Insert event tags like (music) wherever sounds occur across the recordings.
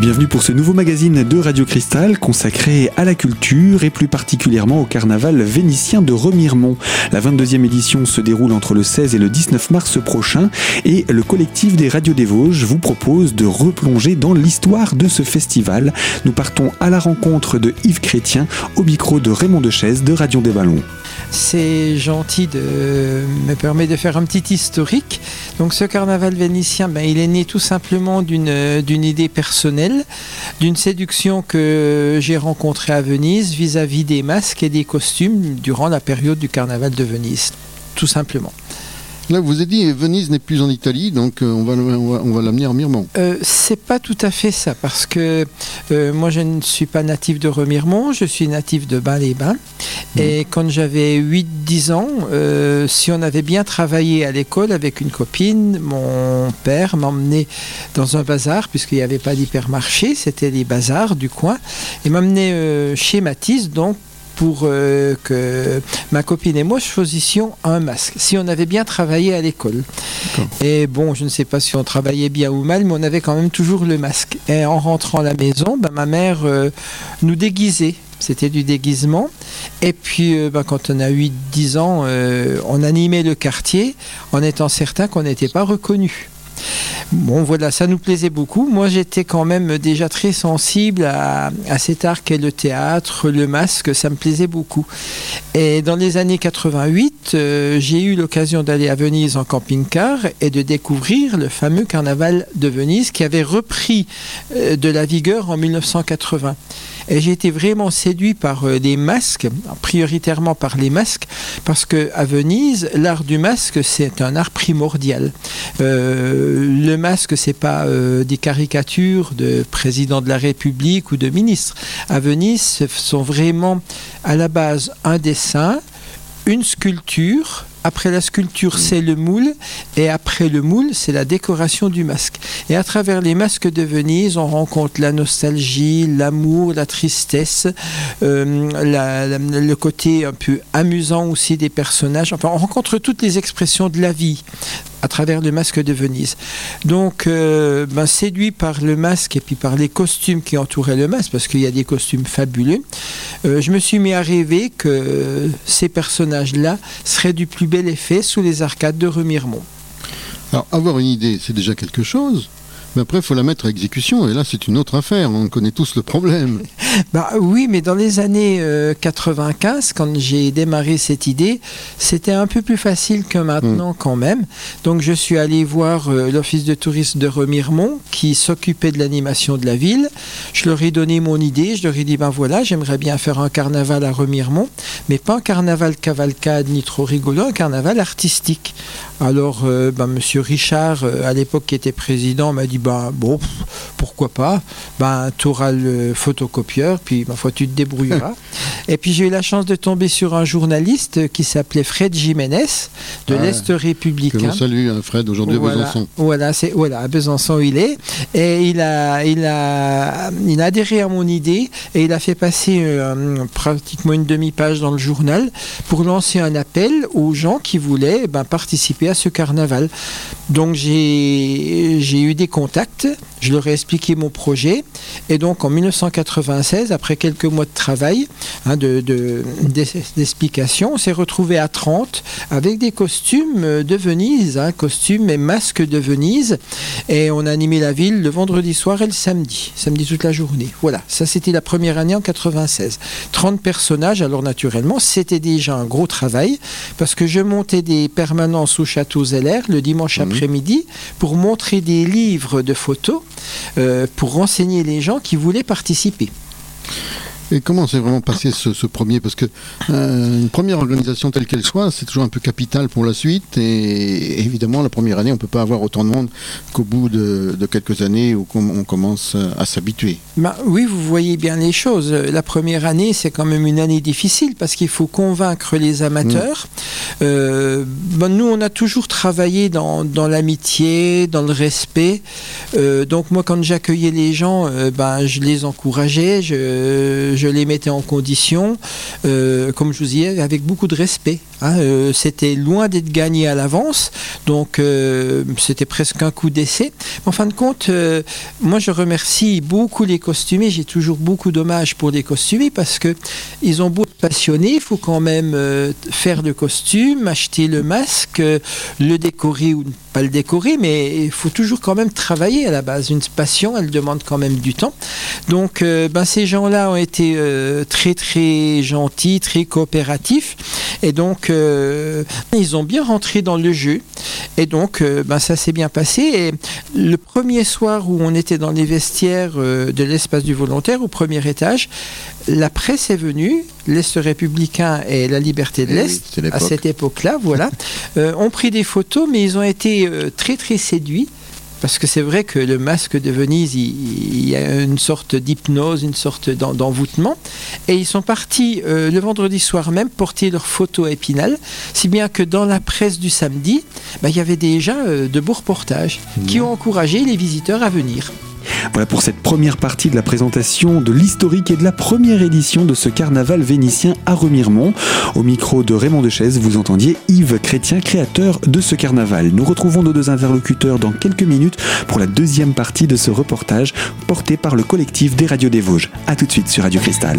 Bienvenue pour ce nouveau magazine de Radio Cristal consacré à la culture et plus particulièrement au carnaval vénitien de Remiremont. La 22e édition se déroule entre le 16 et le 19 mars prochain et le collectif des radios des Vosges vous propose de replonger dans l'histoire de ce festival. Nous partons à la rencontre de Yves Chrétien au micro de Raymond Dechaise de Radio des Ballons. C'est gentil de me permettre de faire un petit historique. Donc ce carnaval vénitien, ben, il est né tout simplement d'une idée personnelle, d'une séduction que j'ai rencontrée à Venise vis-à-vis des masques et des costumes durant la période du carnaval de Venise, tout simplement. Là, vous avez dit Venise n'est plus en Italie, donc euh, on va, on va, l'amener en Remiremont. Euh, c'est pas tout à fait ça, parce que euh, moi je ne suis pas natif de Remiremont, je suis natif de Bain-les-Bains. Mmh. Et quand j'avais 8-10 ans, si on avait bien travaillé à l'école avec une copine, mon père m'emmenait dans un bazar, puisqu'il n'y avait pas d'hypermarché, c'était les bazars du coin, et m'emmenait chez Matisse, donc pour euh, que ma copine et moi choisissions un masque, si on avait bien travaillé à l'école. Et bon, je ne sais pas si on travaillait bien ou mal, mais on avait quand même toujours le masque. Et en rentrant à la maison, ben, ma mère euh, nous déguisait. C'était du déguisement. Et puis, euh, ben, quand on a 8-10 ans, on animait le quartier en étant certain qu'on n'était pas reconnu. Bon, voilà, ça nous plaisait beaucoup. Moi, j'étais quand même déjà très sensible à, cet art qu'est le théâtre, le masque, ça me plaisait beaucoup. Et dans les années 88, euh, j'ai eu l'occasion d'aller à Venise en camping-car et de découvrir le fameux carnaval de Venise qui avait repris euh, de la vigueur en 1980. Et j'ai été vraiment séduit par euh, les masques, prioritairement par les masques, parce que à Venise, l'art du masque, c'est un art primordial. Euh, le masque, c'est pas euh, des caricatures de président de la République ou de ministres. À Venise, ce sont vraiment à la base un dessin, une sculpture, après la sculpture, mm. c'est le moule, et après le moule, c'est la décoration du masque. Et à travers les masques de Venise, on rencontre la nostalgie, l'amour, la tristesse, euh, le côté un peu amusant aussi des personnages. Enfin, on rencontre toutes les expressions de la vie à travers le masque de Venise. Donc, euh, ben, séduit par le masque et puis par les costumes qui entouraient le masque, parce qu'il y a des costumes fabuleux, euh, je me suis mis à rêver que ces personnages-là seraient du plus bel effet sous les arcades de Remiremont. Alors, avoir une idée, c'est déjà quelque chose. Mais après, il faut la mettre à exécution, et là, c'est une autre affaire. On connaît tous le problème. (laughs) bah, oui, mais dans les années 95, euh, quand j'ai démarré cette idée, c'était un peu plus facile que maintenant, hmm. quand même. Donc, je suis allé voir euh, l'office de tourisme de Remiremont, qui s'occupait de l'animation de la ville. Je leur ai donné mon idée. Je leur ai dit ben voilà, j'aimerais bien faire un carnaval à Remiremont, mais pas un carnaval cavalcade ni trop rigolo, un carnaval artistique. Alors, euh, ben, Monsieur Richard, à l'époque qui était président, m'a dit bah, bon, pourquoi pas, ben, tu auras le photocopieur, puis ma foi, tu te débrouilleras. (laughs) et puis j'ai eu la chance de tomber sur un journaliste qui s'appelait Fred Jiménez, de ah, l'Est républicain. Salut hein, Fred, aujourd'hui à Besançon. Voilà, c'est, voilà, à Besançon il est. Et il a, il, a, il a adhéré à mon idée et il a fait passer euh, pratiquement une demi-page dans le journal pour lancer un appel aux gens qui voulaient ben, participer à ce carnaval. Donc j'ai, j'ai eu des contacts je leur ai expliqué mon projet. Et donc en 1996, après quelques mois de travail, hein, d'explication, on s'est retrouvé à 30 avec des costumes de Venise, hein, costumes et masques de Venise. Et on a animé la ville le vendredi soir et le samedi, samedi toute la journée. Voilà, ça c'était la première année en 96. 30 personnages, alors naturellement, c'était déjà un gros travail parce que je montais des permanences au château Zeller le dimanche mmh. après-midi pour montrer des livres de photos euh, pour renseigner les gens qui voulaient participer. Et comment s'est vraiment passé ce, premier? Parce que euh, une première organisation telle qu'elle soit, c'est toujours un peu capital pour la suite. Et évidemment, la première année, on ne peut pas avoir autant de monde qu'au bout de, quelques années où on commence à s'habituer. Ben, oui, vous voyez bien les choses. La première année, c'est quand même une année difficile parce qu'il faut convaincre les amateurs. Mm. Euh, ben, nous, on a toujours travaillé dans, l'amitié, dans le respect. Euh, donc moi, quand j'accueillais les gens, ben, je les encourageais. Je, je les mettais en condition, comme je vous disais, avec beaucoup de respect. Hein. c'était loin d'être gagné à l'avance, donc c'était presque un coup d'essai. En fin de compte, moi je remercie beaucoup les costumiers. J'ai toujours beaucoup d'hommages pour les costumiers parce que ils ont beau être passionnés, il faut quand même faire le costume, acheter le masque, le décorer ou le décorer, mais il faut toujours quand même travailler à la base. Une passion, elle demande quand même du temps. Donc, euh, ben, ces gens-là ont été euh, très très gentils, très coopératifs, et donc euh, ils ont bien rentré dans le jeu. Et donc, ben, ça s'est bien passé. Et le premier soir où on était dans les vestiaires de l'espace du volontaire, au premier étage, la presse est venue, l'Est républicain et la liberté de eh l'Est, à cette époque-là, voilà, (laughs) ont pris des photos, mais ils ont été très très séduits parce que c'est vrai que le masque de Venise, il, y a une sorte d'hypnose, une sorte d'envoûtement. Et ils sont partis euh, le vendredi soir même porter leurs photos à Épinal, si bien que dans la presse du samedi, bah, il y avait déjà euh, de beaux reportages qui ont encouragé les visiteurs à venir. Voilà pour cette première partie de la présentation de l'historique et de la première édition de ce carnaval vénitien à Remiremont. Au micro de Raymond Dechaise, vous entendiez Yves Chrétien, créateur de ce carnaval. Nous retrouvons nos deux interlocuteurs dans quelques minutes pour la deuxième partie de ce reportage porté par le collectif des radios des Vosges. A tout de suite sur Radio Cristal.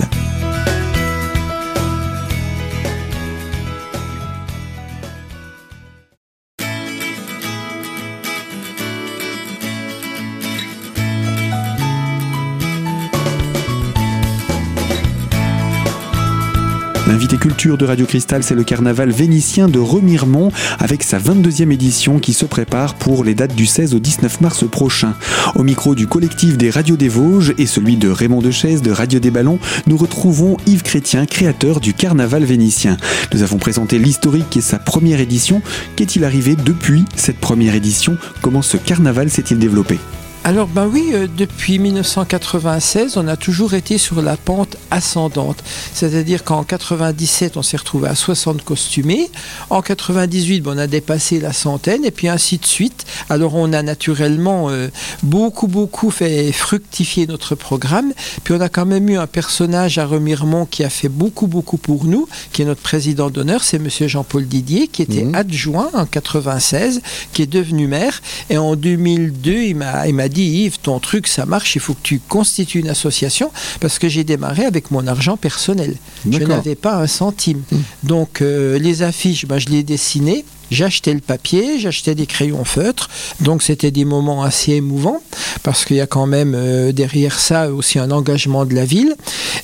L'invité culture de Radio Cristal, c'est le carnaval vénitien de Remiremont avec sa 22e édition qui se prépare pour les dates du 16 au 19 mars prochain. Au micro du collectif des Radios des Vosges et celui de Raymond Dechaise de Radio des Ballons, nous retrouvons Yves Chrétien, créateur du carnaval vénitien. Nous avons présenté l'historique et sa première édition. Qu'est-il arrivé depuis cette première édition? Comment ce carnaval s'est-il développé? Alors ben oui, euh, depuis 1996, on a toujours été sur la pente ascendante. C'est-à-dire qu'en 97, on s'est retrouvé à 60 costumés. En 98, ben, on a dépassé la centaine et puis ainsi de suite. Alors on a naturellement euh, beaucoup, beaucoup fait fructifier notre programme. Puis on a quand même eu un personnage à Remiremont qui a fait beaucoup, beaucoup pour nous, qui est notre président d'honneur, c'est Monsieur Jean-Paul Didier, qui était mmh. adjoint en 96, qui est devenu maire. Et en 2002, il m'a dit Yves, ton truc ça marche, il faut que tu constitues une association parce que j'ai démarré avec mon argent personnel. Je n'avais pas un centime. Hmm. Donc euh, les affiches, ben, je les dessinais. J'achetais le papier, j'achetais des crayons feutres, donc c'était des moments assez émouvants parce qu'il y a quand même euh, derrière ça aussi un engagement de la ville.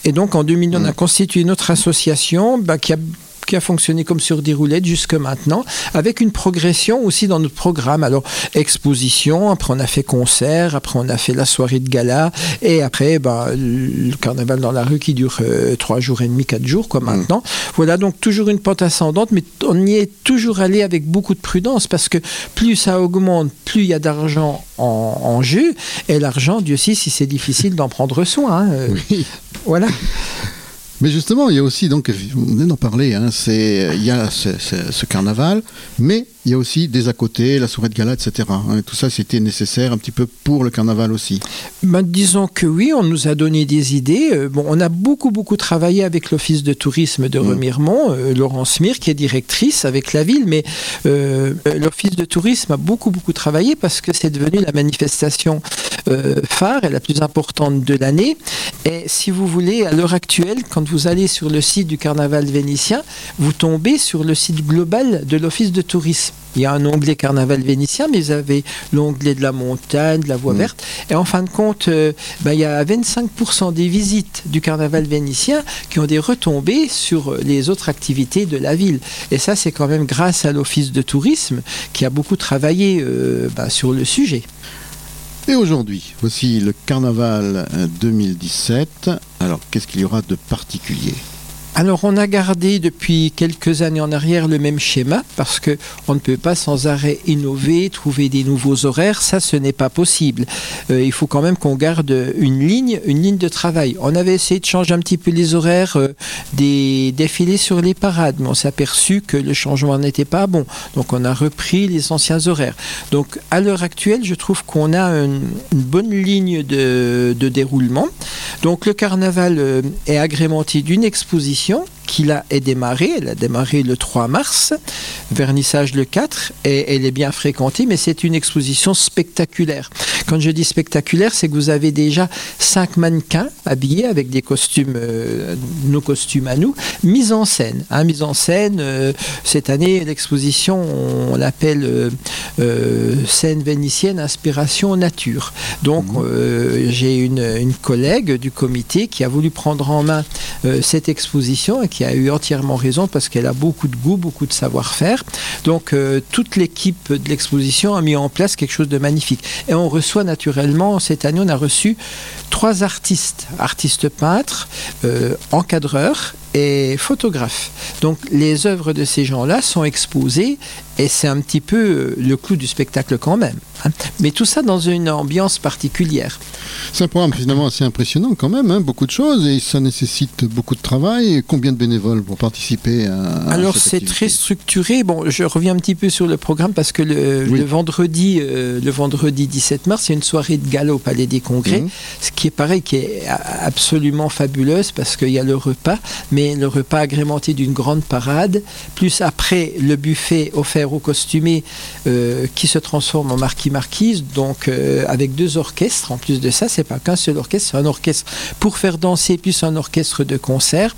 Et donc en 2000, on a hmm. constitué notre association ben, qui a qui a fonctionné comme sur des roulettes jusque maintenant, avec une progression aussi dans notre programme. Alors, exposition, après on a fait concert, après on a fait la soirée de gala, et après bah, le carnaval dans la rue qui dure euh, trois jours et demi, quatre jours, quoi, mmh. maintenant. Voilà, donc toujours une pente ascendante, mais on y est toujours allé avec beaucoup de prudence, parce que plus ça augmente, plus il y a d'argent en, jeu, et l'argent, Dieu sait si c'est difficile d'en prendre soin. Hein, euh, oui. Voilà. Mais justement, il y a aussi, donc, vous venez d'en parler, hein, il y a ce, carnaval, mais il y a aussi des à côté, la soirée de gala, etc. Tout ça, c'était nécessaire un petit peu pour le carnaval aussi. Ben, disons que oui, on nous a donné des idées. Euh, bon, on a beaucoup, beaucoup travaillé avec l'Office de tourisme de mmh. Remiremont, euh, Laurence Mire, qui est directrice avec la ville, mais euh, l'Office de tourisme a beaucoup, beaucoup travaillé parce que c'est devenu la manifestation phare et la plus importante de l'année. Et si vous voulez, à l'heure actuelle, quand vous allez sur le site du carnaval vénitien, vous tombez sur le site global de l'Office de tourisme. Il y a un onglet carnaval vénitien, mais vous avez l'onglet de la montagne, de la voie mm. verte. Et en fin de compte, euh, ben, il y a 25% des visites du carnaval vénitien qui ont des retombées sur les autres activités de la ville. Et ça, c'est quand même grâce à l'Office de tourisme qui a beaucoup travaillé euh, ben, sur le sujet. Et aujourd'hui, voici le carnaval 2017. Alors, qu'est-ce qu'il y aura de particulier? Alors on a gardé depuis quelques années en arrière le même schéma parce que on ne peut pas sans arrêt innover, trouver des nouveaux horaires, ça ce n'est pas possible. Euh, il faut quand même qu'on garde une ligne, une ligne de travail. On avait essayé de changer un petit peu les horaires euh, des défilés sur les parades, mais on s'est aperçu que le changement n'était pas bon. Donc on a repris les anciens horaires. Donc à l'heure actuelle, je trouve qu'on a une, bonne ligne de, de, déroulement. Donc le carnaval euh, est agrémenté d'une exposition émission qui a est démarrée. Elle a démarré le 3 mars, vernissage le 4, et elle est bien fréquentée, mais c'est une exposition spectaculaire. Quand je dis spectaculaire, c'est que vous avez déjà cinq mannequins habillés avec des costumes, euh, nos costumes à nous, mis en scène. Hein, mise en scène, euh, cette année, l'exposition, on l'appelle euh, scène vénitienne, inspiration nature. Donc, mmh. j'ai une, une, collègue du comité qui a voulu prendre en main cette exposition et qui a eu entièrement raison parce qu'elle a beaucoup de goût, beaucoup de savoir-faire. Donc euh, toute l'équipe de l'exposition a mis en place quelque chose de magnifique. Et on reçoit naturellement, cette année, on a reçu trois artistes, artistes peintres, euh, encadreurs et photographes. Donc les œuvres de ces gens-là sont exposées et c'est un petit peu euh, le clou du spectacle quand même. Hein. Mais tout ça dans une ambiance particulière. C'est un programme finalement assez impressionnant quand même, hein. beaucoup de choses et ça nécessite beaucoup de travail. Combien de bénévoles pour participer à, Alors c'est très structuré. Bon, je reviens un petit peu sur le programme parce que le, vendredi, euh, le vendredi 17 mars, il y a une soirée de gala au Palais des Congrès, mhm. ce qui est pareil, qui est absolument fabuleuse parce qu'il y a le repas, mais le repas agrémenté d'une grande parade, plus après le buffet offert au costumé euh, qui se transforme en marquis marquise, donc euh, avec deux orchestres. En plus de ça, c'est pas qu'un seul orchestre, c'est un orchestre pour faire danser, plus un orchestre de concert.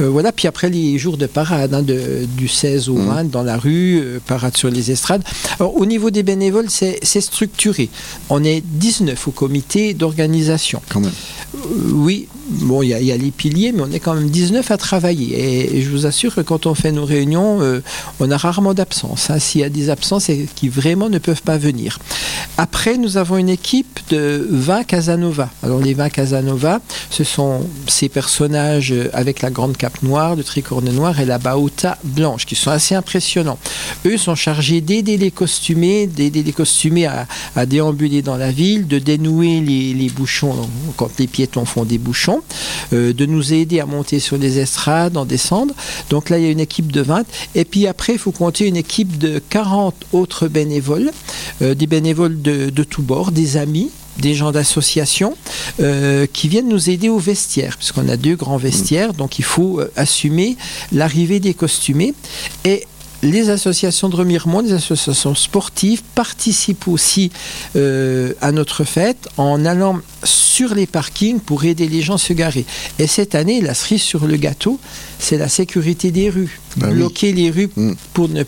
Euh, voilà. Puis après les jours de parade, hein, de, du 16 au 20 mmh. dans la rue, parade sur les estrades. au niveau des bénévoles, c'est structuré. On est 19 au comité d'organisation. Quand même. oui, bon, il y, a les piliers, mais on est quand même 19 à travailler. Et, je vous assure que quand on fait nos réunions, on a rarement d'absence. S'il y a des absences, c'est qui vraiment ne peuvent pas venir. Après, nous avons une équipe de 20 Casanova. Alors, les 20 Casanova, ce sont ces personnages avec la grande cape noire, le tricorne noir et la baota blanche, qui sont assez impressionnants. Eux sont chargés d'aider les costumés, d'aider les costumés à, déambuler dans la ville, de dénouer les, bouchons quand les piétons font des bouchons, euh, de nous aider à monter sur les estrades, en descendre. Donc là, il y a une équipe de 20. Et puis après, il faut compter une équipe de 40 autres bénévoles, euh, des bénévoles de, de tous bords, des amis, des gens d'association euh, qui viennent nous aider au vestiaire, puisqu'on a deux grands vestiaires, donc il faut euh, assumer l'arrivée des costumés. Et les associations de remiremont, les associations sportives participent aussi à notre fête en allant sur les parkings pour aider les gens à se garer. Et cette année, la cerise sur le gâteau, c'est la sécurité des rues. Bah Bloquer les rues mm. pour ne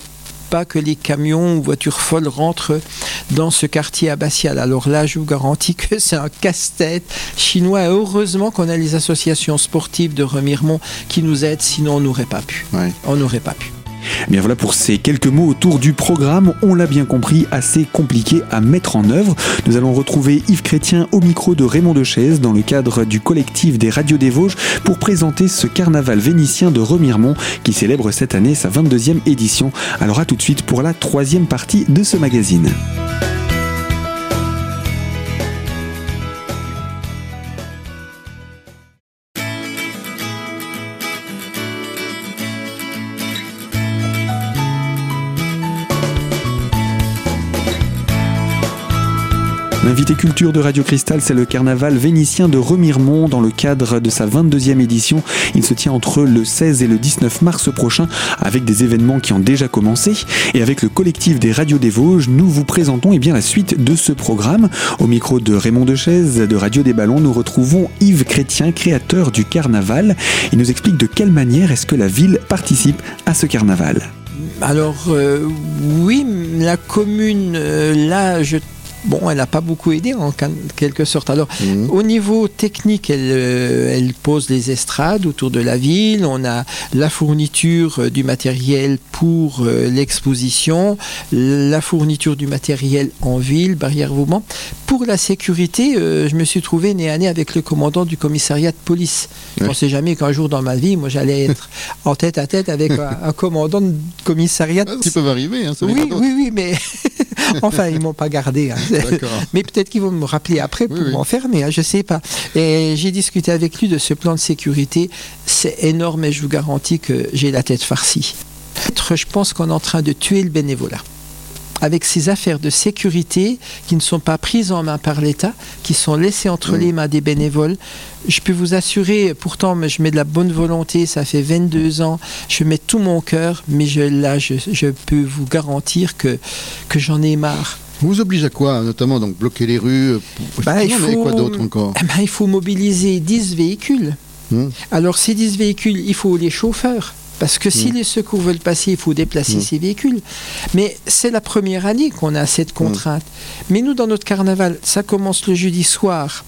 pas que les camions ou voitures folles rentrent dans ce quartier abbatial. Alors là, je vous garantis que c'est un casse-tête chinois. heureusement qu'on a les associations sportives de Remiremont qui nous aident, sinon on n'aurait pas pu. On n'aurait pas pu. Bien voilà pour ces quelques mots autour du programme, on l'a bien compris, assez compliqué à mettre en œuvre. Nous allons retrouver Yves Chrétien au micro de Raymond Dechaise dans le cadre du collectif des radios des Vosges pour présenter ce carnaval vénitien de Remiremont qui célèbre cette année sa 22e édition. Alors à tout de suite pour la troisième partie de ce magazine. L'invité culture de Radio Cristal, c'est le carnaval vénitien de Remiremont dans le cadre de sa 22e édition. Il se tient entre le 16 et le 19 mars prochain avec des événements qui ont déjà commencé. Et avec le collectif des radios des Vosges, nous vous présentons eh bien, la suite de ce programme. Au micro de Raymond Dechaise de Radio des Ballons, nous retrouvons Yves Chrétien, créateur du carnaval. Il nous explique de quelle manière est-ce que la ville participe à ce carnaval. Alors euh, oui, la commune, euh, là, je bon, elle n'a pas beaucoup aidé en quelque sorte. Alors, Mhm. au niveau technique, elle, euh, elle pose les estrades autour de la ville. On a la fourniture euh, du matériel pour euh, l'exposition, la fourniture du matériel en ville, barrière mouvement. Pour la sécurité, je me suis trouvé nez à nez avec le commandant du commissariat de police. Je ne Ouais. pensais jamais qu'un jour dans ma vie, moi, j'allais (laughs) être en tête à tête avec un, un commandant de commissariat. Ah, Qui peuvent arriver, hein, ça Oui, oui, oui, mais (laughs) (laughs) enfin, ils m'ont pas gardé. hein. (laughs) Mais peut-être qu'ils vont me rappeler après pour Oui, m'enfermer, hein, je sais pas. Et j'ai discuté avec lui de ce plan de sécurité. C'est énorme et je vous garantis que j'ai la tête farcie. Je pense qu'on est en train de tuer le bénévolat. Avec ces affaires de sécurité qui ne sont pas prises en main par l'État, qui sont laissées entre Mm. les mains des bénévoles, je peux vous assurer, pourtant mais je mets de la bonne volonté, ça fait 22 ans, je mets tout mon cœur, mais je, là je, je peux vous garantir que, que j'en ai marre. Vous oblige à quoi, notamment donc bloquer les rues pour- Bah, il faut- quoi d'autre encore? Eh ben, il faut mobiliser 10 véhicules. Hmm. Alors ces 10 véhicules, il faut les chauffeurs. Parce que si Hmm. les secours veulent passer, il faut déplacer Hmm. ces véhicules. Mais c'est la première année qu'on a cette contrainte. Mais nous, dans notre carnaval, ça commence le jeudi soir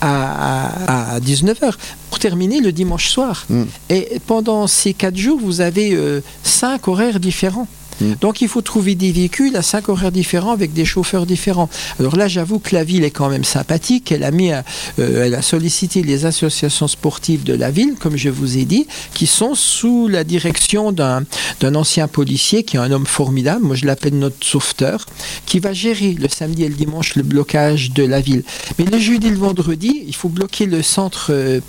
à, à, 19h pour terminer le dimanche soir. Hmm. Et pendant ces 4 jours, vous avez 5 horaires différents. Mm. Donc il faut trouver des véhicules à cinq horaires différents avec des chauffeurs différents. Alors là, j'avoue que la ville est quand même sympathique. Elle a mis, euh, elle a sollicité les associations sportives de la ville, comme je vous ai dit, qui sont sous la direction d'un d'un ancien policier qui est un homme formidable. Moi, je l'appelle notre sauveteur, qui va gérer le samedi et le dimanche le blocage de la ville. Mais le jeudi et le vendredi, il faut bloquer le centre euh,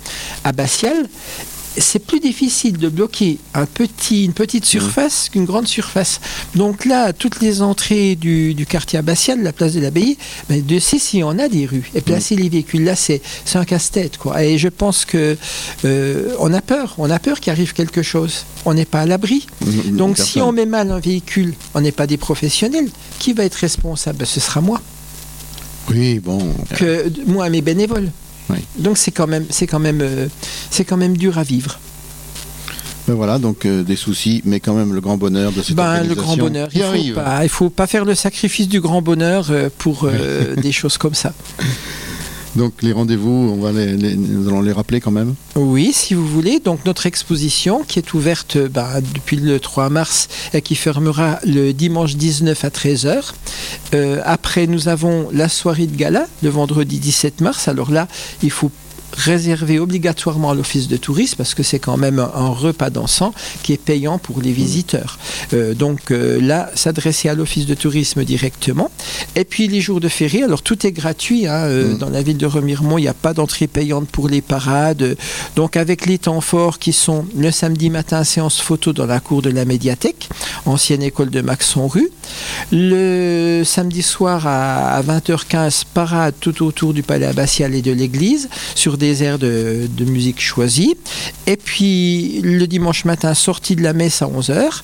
abbatial c'est plus difficile de bloquer un petit, une petite surface qu'une grande surface. Donc là, toutes les entrées du, du quartier abbatial, la place de l'abbaye, ben de si, si, on a des rues. Et placer les véhicules là, c'est un casse-tête. quoi. Et je pense que euh, on a peur. On a peur qu'il arrive quelque chose. On n'est pas à l'abri. Mhm, Donc personne. si on met mal un véhicule, on n'est pas des professionnels. Qui va être responsable? Ben, Ce sera moi. Oui, bon. Que, moi, mes bénévoles. Oui. Donc c'est quand même, c'est quand même, euh, c'est quand même dur à vivre. Ben voilà, donc euh, des soucis, mais quand même le grand bonheur de cette Ben, le grand bonheur. Il faut, arrive. pas, il faut pas faire le sacrifice du grand bonheur euh, pour euh, des choses comme ça. (laughs) Donc les rendez-vous, on va les, nous allons les rappeler quand même. Oui, si vous voulez. Donc notre exposition qui est ouverte ben, depuis le 3 mars et qui fermera le dimanche 19 à 13h. Euh, après, nous avons la soirée de gala le vendredi 17 mars. Alors là, il faut réserver obligatoirement à l'office de tourisme parce que c'est quand même un, un repas dansant qui est payant pour les visiteurs. Euh, donc euh, là, s'adresser à l'office de tourisme directement. Et puis les jours de férié, alors tout est gratuit. hein, euh, Mm. Dans la ville de Remiremont, il n'y a pas d'entrée payante pour les parades. Donc avec les temps forts qui sont le samedi matin, séance photo dans la cour de la médiathèque, ancienne école de Maxon rue. Le samedi soir à, à 20h15, parade tout autour du palais abbatial et de l'église sur des airs de, musique choisie. Et puis le dimanche matin, sortie de la messe à 11h.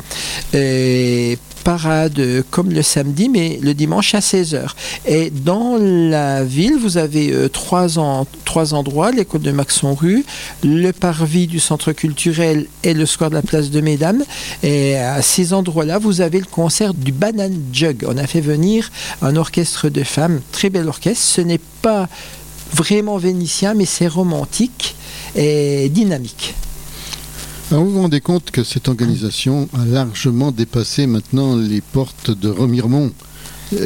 Et parade comme le samedi, mais le dimanche à 16h. Et dans la ville, vous avez euh, trois, en- trois endroits, l'école de Maxon rue, le parvis du centre culturel et le square de la place de Mesdames. Et à ces endroits-là, vous avez le concert du Banane Jug. On a fait venir un orchestre de femmes, très bel orchestre. Ce n'est pas vraiment vénitien, mais c'est romantique et dynamique. Alors vous vous rendez compte que cette organisation a largement dépassé maintenant les portes de Remiremont.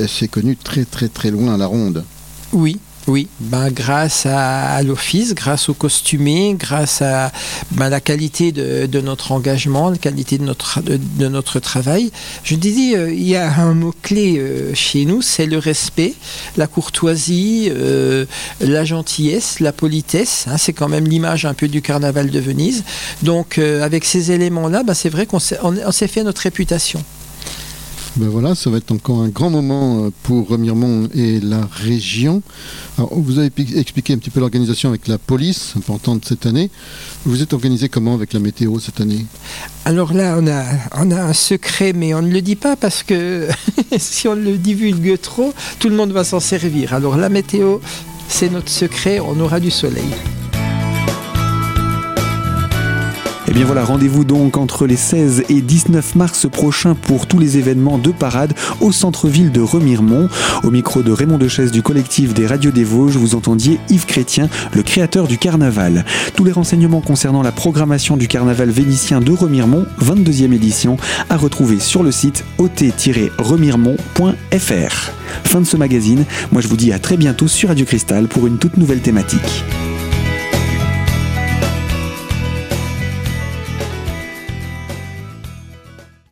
C'est connu très très très loin à la ronde. Oui, oui. Ben, grâce à, l'office, grâce aux costumés, grâce à ben, la qualité de, notre engagement, la qualité de notre, de, notre travail. Je disais, euh, il y a un mot-clé euh, chez nous, c'est le respect, la courtoisie, euh, la gentillesse, la politesse. hein, c'est quand même l'image un peu du carnaval de Venise. Donc, avec ces éléments-là, ben, c'est vrai qu'on s'est, on- on s'est fait notre réputation. Ben voilà, ça va être encore un grand moment euh, pour Remiremont et la région. Vous avez expliqué un petit peu l'organisation avec la police, importante cette année. Vous êtes organisé comment avec la météo cette année? Alors là, on a un secret, mais on ne le dit pas parce que (laughs) si on le divulgue trop, tout le monde va s'en servir. Alors la météo, c'est notre secret, on aura du soleil. Et eh bien voilà, rendez-vous donc entre les 16 et 19 mars prochains pour tous les événements de parade au centre-ville de Remiremont. Au micro de Raymond Dechaise du collectif des Radios des Vosges, vous entendiez Yves Chrétien, le créateur du carnaval. Tous les renseignements concernant la programmation du carnaval vénitien de Remiremont, 22e édition, à retrouver sur le site ot-remiremont.fr. Fin de ce magazine, moi je vous dis à très bientôt sur Radio Cristal pour une toute nouvelle thématique.